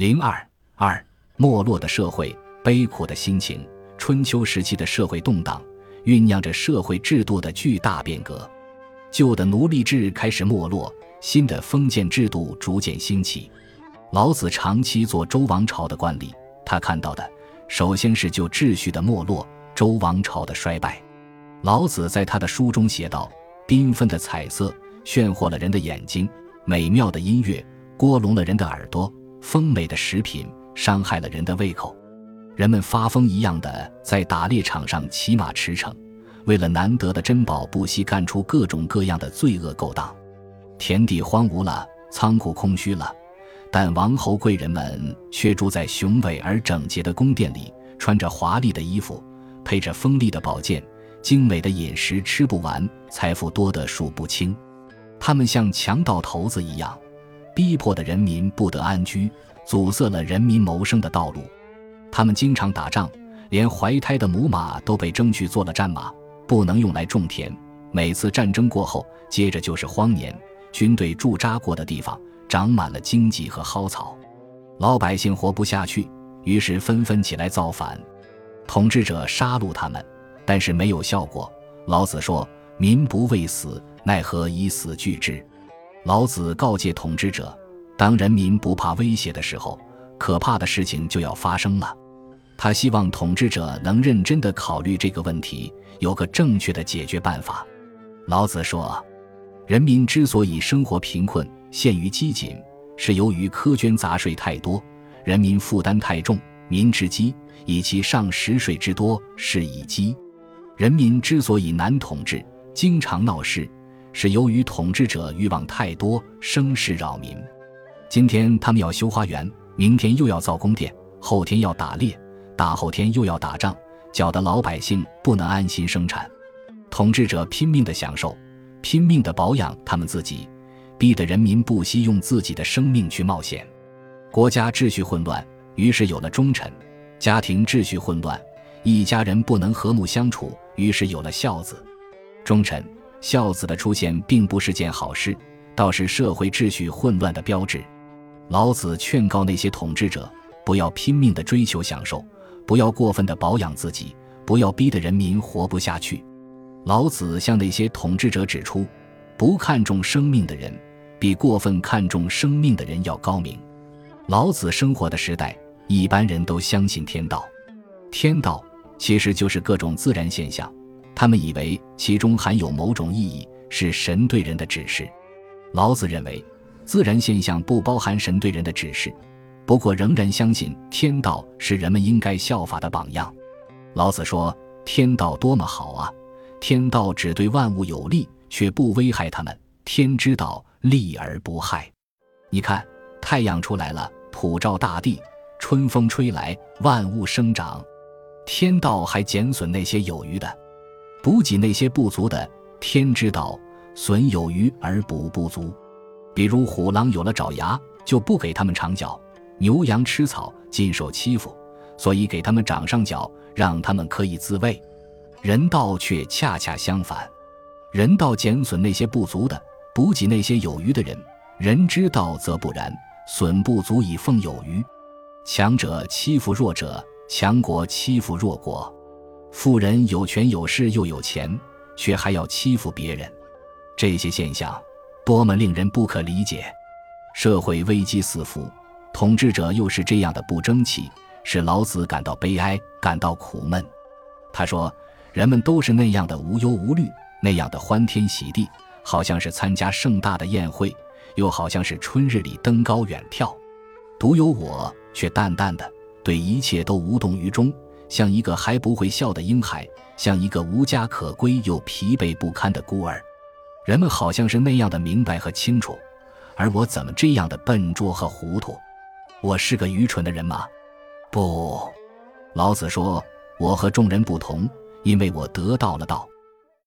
零二二，没落的社会，悲苦的心情。春秋时期的社会动荡，酝酿着社会制度的巨大变革。旧的奴隶制开始没落，新的封建制度逐渐兴起。老子长期做周王朝的官吏，他看到的首先是旧秩序的没落，周王朝的衰败。老子在他的书中写道：“缤纷的彩色炫惑了人的眼睛，美妙的音乐聒聋了人的耳朵，丰美的食品伤害了人的胃口。人们发疯一样的在打猎场上骑马驰骋，为了难得的珍宝不惜干出各种各样的罪恶勾当。田地荒芜了，仓库空虚了，但王侯贵人们却住在雄伟而整洁的宫殿里，穿着华丽的衣服，配着锋利的宝剑。”精美的饮食吃不完，财富多得数不清。他们像强盗头子一样，逼迫的人民不得安居，阻塞了人民谋生的道路。他们经常打仗，连怀胎的母马都被征去做了战马，不能用来种田。每次战争过后，接着就是荒年。军队驻扎过的地方长满了荆棘和蒿草，老百姓活不下去，于是纷纷起来造反，统治者杀戮他们。但是没有效果。老子说：“民不畏死，奈何以死惧之？”老子告诫统治者：当人民不怕威胁的时候，可怕的事情就要发生了。他希望统治者能认真地考虑这个问题，有个正确的解决办法。老子说：“人民之所以生活贫困、陷于饥馑，是由于苛捐杂税太多，人民负担太重，民之饥，以其上食税之多，是以饥。”人民之所以难统治，经常闹事，是由于统治者欲望太多，生事扰民。今天他们要修花园，明天又要造宫殿，后天要打猎，大后天又要打仗，搅得老百姓不能安心生产。统治者拼命的享受，拼命的保养他们自己，逼得人民不惜用自己的生命去冒险。国家秩序混乱，于是有了忠臣；家庭秩序混乱。一家人不能和睦相处，于是有了孝子、忠臣。孝子的出现并不是件好事，倒是社会秩序混乱的标志。老子劝告那些统治者，不要拼命的追求享受，不要过分的保养自己，不要逼得人民活不下去。老子向那些统治者指出，不看重生命的人，比过分看重生命的人要高明。老子生活的时代，一般人都相信天道，天道。其实就是各种自然现象，他们以为其中含有某种意义，是神对人的指示。老子认为，自然现象不包含神对人的指示，不过仍然相信天道是人们应该效法的榜样。老子说：“天道多么好啊！天道只对万物有利，却不危害他们。天之道，利而不害。你看，太阳出来了，普照大地；春风吹来，万物生长。”天道还减损那些有余的，补给那些不足的。天之道，损有余而补不足。比如虎狼有了爪牙，就不给他们长角；牛羊吃草，尽受欺负，所以给他们长上角，让他们可以自卫。人道却恰恰相反，人道减损那些不足的，补给那些有余的人。人之道则不然，损不足以奉有余，强者欺负弱者。强国欺负弱国，富人有权有势又有钱，却还要欺负别人，这些现象多么令人不可理解！社会危机四伏，统治者又是这样的不争气，使老子感到悲哀，感到苦闷。他说：“人们都是那样的无忧无虑，那样的欢天喜地，好像是参加盛大的宴会，又好像是春日里登高远眺，独有我却淡淡的。”对一切都无动于衷，像一个还不会笑的婴孩，像一个无家可归又疲惫不堪的孤儿。人们好像是那样的明白和清楚，而我怎么这样的笨拙和糊涂？我是个愚蠢的人吗？不，老子说，我和众人不同，因为我得到了道。